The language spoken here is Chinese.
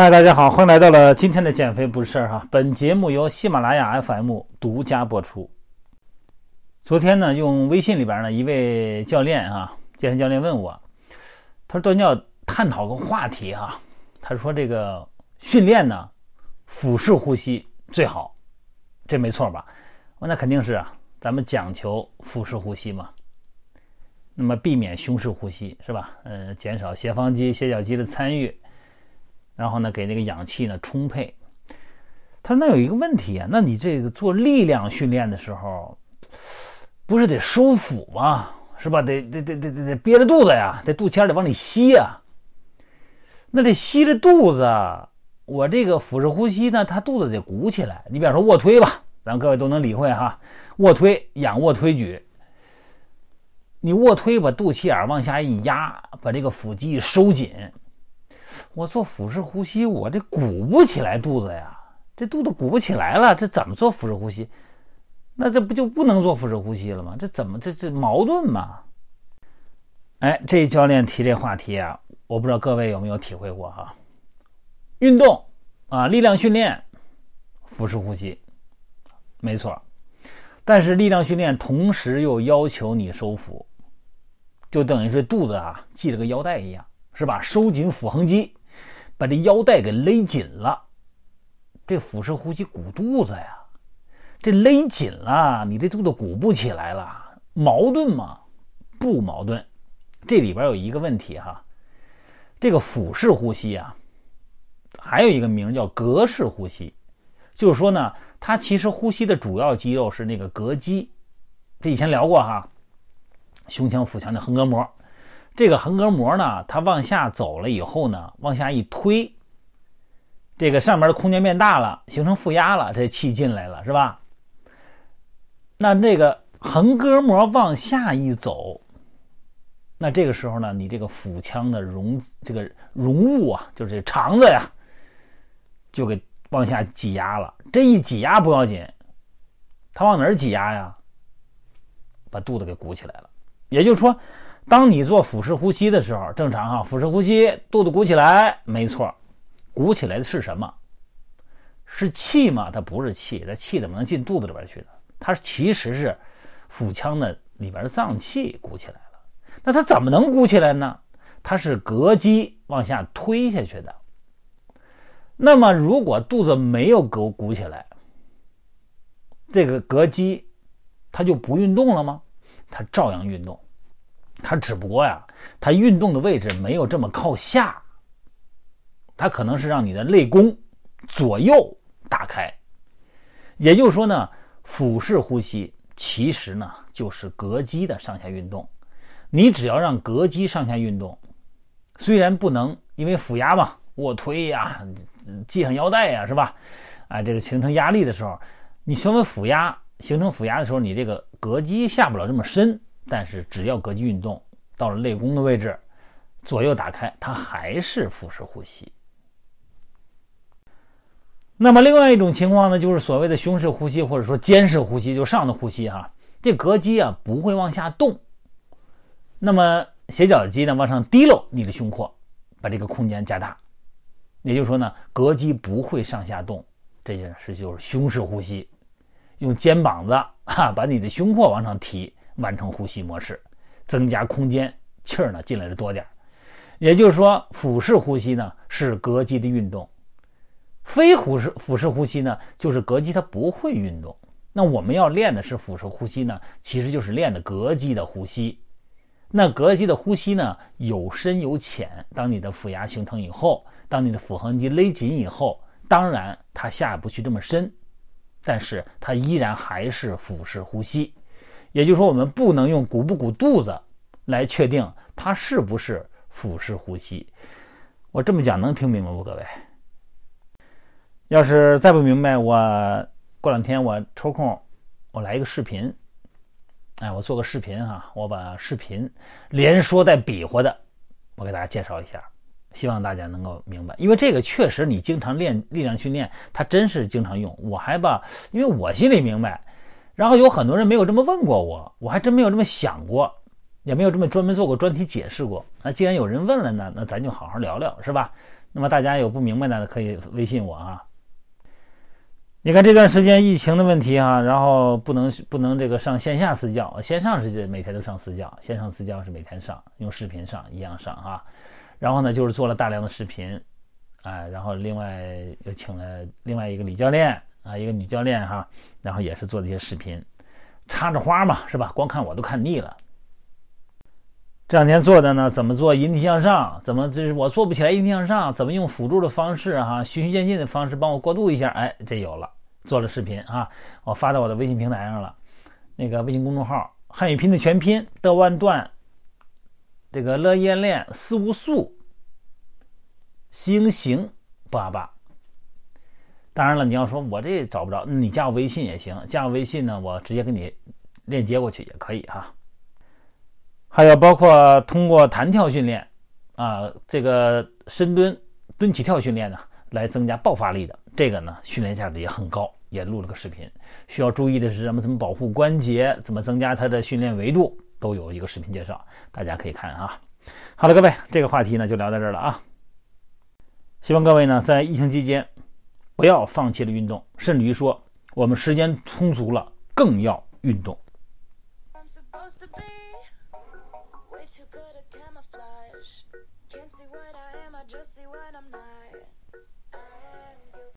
嗨，大家好，欢迎来到了今天的减肥不是事儿哈。本节目由喜马拉雅 FM 独家播出。昨天呢，用微信里边呢一位教练啊，健身教练问我，他说段教探讨个话题哈，他说这个训练呢，腹式呼吸最好，这没错吧？我那肯定是啊，咱们讲求腹式呼吸嘛，那么避免胸式呼吸是吧？呃，减少斜方肌、斜角肌的参与。然后呢，给那个氧气呢充沛。他说：“那有一个问题啊，那你这个做力量训练的时候，不是得收腹吗？是吧？得得得得得得憋着肚子呀，得肚脐眼得往里吸呀。那得吸着肚子，我这个腹式呼吸呢，它肚子得鼓起来。你比方说卧推吧，咱各位都能理会哈。卧推、仰卧推举，你卧推把肚脐眼往下一压，把这个腹肌收紧。”我做腹式呼吸，我这鼓不起来肚子呀，这肚子鼓不起来了，这怎么做腹式呼吸？那这不就不能做腹式呼吸了吗？这怎么这这矛盾嘛？哎，这教练提这话题啊，我不知道各位有没有体会过哈？运动啊，力量训练，腹式呼吸，没错。但是力量训练同时又要求你收腹，就等于是肚子啊系了个腰带一样。是吧？收紧腹横肌，把这腰带给勒紧了。这腹式呼吸鼓肚子呀，这勒紧了，你这肚子鼓不起来了，矛盾吗？不矛盾。这里边有一个问题哈，这个腹式呼吸啊，还有一个名叫膈式呼吸，就是说呢，它其实呼吸的主要肌肉是那个膈肌。这以前聊过哈，胸腔、腹腔的横膈膜。这个横膈膜呢，它往下走了以后呢，往下一推，这个上面的空间变大了，形成负压了，这气进来了，是吧？那这个横膈膜往下一走，那这个时候呢，你这个腹腔的容这个容物啊，就是这肠子呀，就给往下挤压了。这一挤压不要紧，它往哪儿挤压呀？把肚子给鼓起来了。也就是说。当你做腹式呼吸的时候，正常哈，腹式呼吸，肚子鼓起来，没错，鼓起来的是什么？是气吗？它不是气，那气怎么能进肚子里边去呢？它其实是腹腔的里边的脏器鼓起来了。那它怎么能鼓起来呢？它是膈肌往下推下去的。那么如果肚子没有鼓鼓起来，这个膈肌它就不运动了吗？它照样运动。它只不过呀，它运动的位置没有这么靠下，它可能是让你的肋弓左右打开。也就是说呢，腹式呼吸其实呢就是膈肌的上下运动。你只要让膈肌上下运动，虽然不能因为腹压嘛，卧推呀，系上腰带呀，是吧？啊，这个形成压力的时候，你稍微腹压形成腹压的时候，你这个膈肌下不了这么深。但是只要膈肌运动到了肋弓的位置，左右打开，它还是腹式呼吸。那么另外一种情况呢，就是所谓的胸式呼吸或者说肩式呼吸，就上的呼吸哈，这膈肌啊不会往下动，那么斜角肌呢往上提溜你的胸廓，把这个空间加大，也就是说呢，膈肌不会上下动，这件事就是胸式呼吸，用肩膀子哈把你的胸廓往上提。完成呼吸模式，增加空间，气儿呢进来的多点也就是说，腹式呼吸呢是膈肌的运动，非腹式腹式呼吸呢就是膈肌它不会运动。那我们要练的是腹式呼吸呢，其实就是练的膈肌的呼吸。那膈肌的呼吸呢有深有浅，当你的腹压形成以后，当你的腹横肌勒紧以后，当然它下不去这么深，但是它依然还是腹式呼吸。也就是说，我们不能用鼓不鼓肚子来确定它是不是腹式呼吸。我这么讲能听明白不，各位？要是再不明白，我过两天我抽空我来一个视频，哎，我做个视频哈，我把视频连说带比划的，我给大家介绍一下，希望大家能够明白。因为这个确实你经常练力量训练，它真是经常用。我还吧，因为我心里明白。然后有很多人没有这么问过我，我还真没有这么想过，也没有这么专门做过专题解释过。那既然有人问了呢，那咱就好好聊聊，是吧？那么大家有不明白的可以微信我啊。你看这段时间疫情的问题啊，然后不能不能这个上线下私教，线上是每天都上私教，线上私教是每天上，用视频上一样上啊。然后呢，就是做了大量的视频，哎，然后另外又请了另外一个李教练啊，一个女教练哈，然后也是做这些视频，插着花嘛，是吧？光看我都看腻了。这两天做的呢，怎么做引体向上？怎么就是我做不起来引体向上？怎么用辅助的方式哈，循序渐进的方式帮我过渡一下？哎，这有了，做了视频啊，我发到我的微信平台上了。那个微信公众号“汉语拼的全拼的万段”，这个乐业练四无素，星行八八。当然了，你要说我这找不着，你加我微信也行，加我微信呢，我直接给你链接过去也可以哈。还有包括通过弹跳训练，啊，这个深蹲、蹲起跳训练呢，来增加爆发力的，这个呢训练价值也很高，也录了个视频。需要注意的是什么？怎么保护关节？怎么增加它的训练维度？都有一个视频介绍，大家可以看啊。好了，各位，这个话题呢就聊到这儿了啊。希望各位呢在疫情期间不要放弃了运动，甚至于说我们时间充足了更要运动。